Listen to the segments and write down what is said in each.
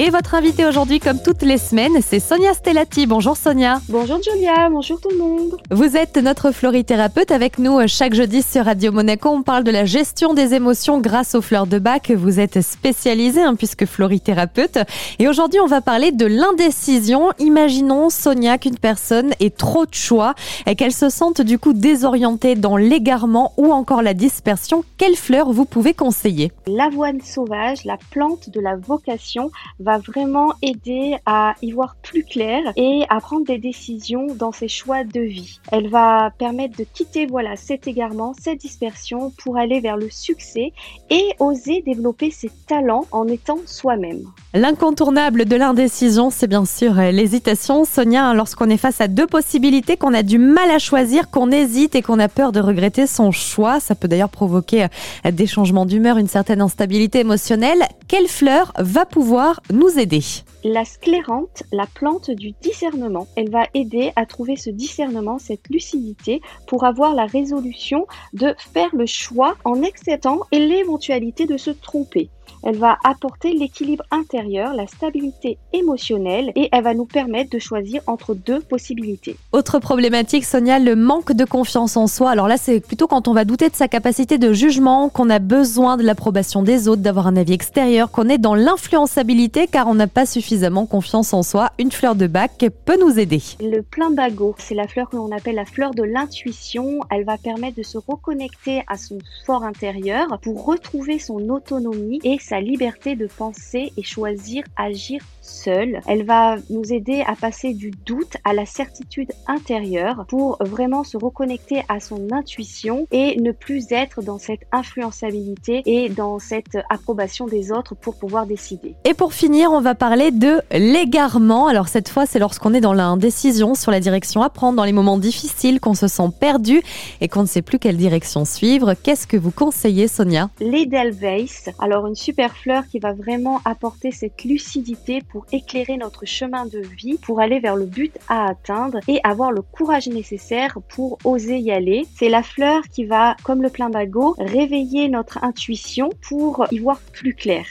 Et votre invité aujourd'hui, comme toutes les semaines, c'est Sonia Stellati. Bonjour Sonia. Bonjour Julia, bonjour tout le monde. Vous êtes notre florithérapeute avec nous euh, chaque jeudi sur Radio Monaco. On parle de la gestion des émotions grâce aux fleurs de bac. Vous êtes spécialisée hein, puisque florithérapeute. Et aujourd'hui, on va parler de l'indécision. Imaginons Sonia qu'une personne ait trop de choix et qu'elle se sente du coup désorientée dans l'égarement ou encore la dispersion. Quelles fleurs vous pouvez conseiller? L'avoine sauvage, la plante de la vocation, va vraiment aider à y voir plus clair et à prendre des décisions dans ses choix de vie. Elle va permettre de quitter voilà cet égarement, cette dispersion pour aller vers le succès et oser développer ses talents en étant soi-même. L'incontournable de l'indécision, c'est bien sûr euh, l'hésitation. Sonia, lorsqu'on est face à deux possibilités, qu'on a du mal à choisir, qu'on hésite et qu'on a peur de regretter son choix, ça peut d'ailleurs provoquer euh, des changements d'humeur, une certaine instabilité émotionnelle. Quelle fleur va pouvoir nous aider La sclérante, la plante du discernement, elle va aider à trouver ce discernement, cette lucidité pour avoir la résolution de faire le choix en acceptant l'éventualité de se tromper. Elle va apporter l'équilibre intérieur, la stabilité émotionnelle et elle va nous permettre de choisir entre deux possibilités. Autre problématique, Sonia, le manque de confiance en soi. Alors là, c'est plutôt quand on va douter de sa capacité de jugement, qu'on a besoin de l'approbation des autres, d'avoir un avis extérieur, qu'on est dans l'influençabilité car on n'a pas suffisamment confiance en soi. Une fleur de bac peut nous aider. Le bagot, c'est la fleur que l'on appelle la fleur de l'intuition. Elle va permettre de se reconnecter à son fort intérieur pour retrouver son autonomie et sa liberté de penser et choisir agir seul. Elle va nous aider à passer du doute à la certitude intérieure pour vraiment se reconnecter à son intuition et ne plus être dans cette influençabilité et dans cette approbation des autres pour pouvoir décider. Et pour finir, on va parler de l'égarement. Alors cette fois, c'est lorsqu'on est dans l'indécision sur la direction à prendre, dans les moments difficiles, qu'on se sent perdu et qu'on ne sait plus quelle direction suivre. Qu'est-ce que vous conseillez, Sonia? L'Edelweiss. Alors une super fleur qui va vraiment apporter cette lucidité pour éclairer notre chemin de vie, pour aller vers le but à atteindre et avoir le courage nécessaire pour oser y aller. C'est la fleur qui va, comme le plein bagot, réveiller notre intuition pour y voir plus clair.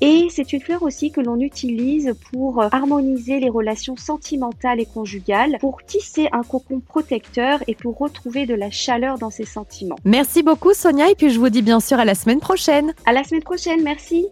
Et c'est une fleur aussi que l'on utilise pour harmoniser les relations sentimentales et conjugales, pour tisser un cocon protecteur et pour retrouver de la chaleur dans ses sentiments. Merci beaucoup Sonia et puis je vous dis bien sûr à la semaine prochaine. À la semaine prochaine, merci.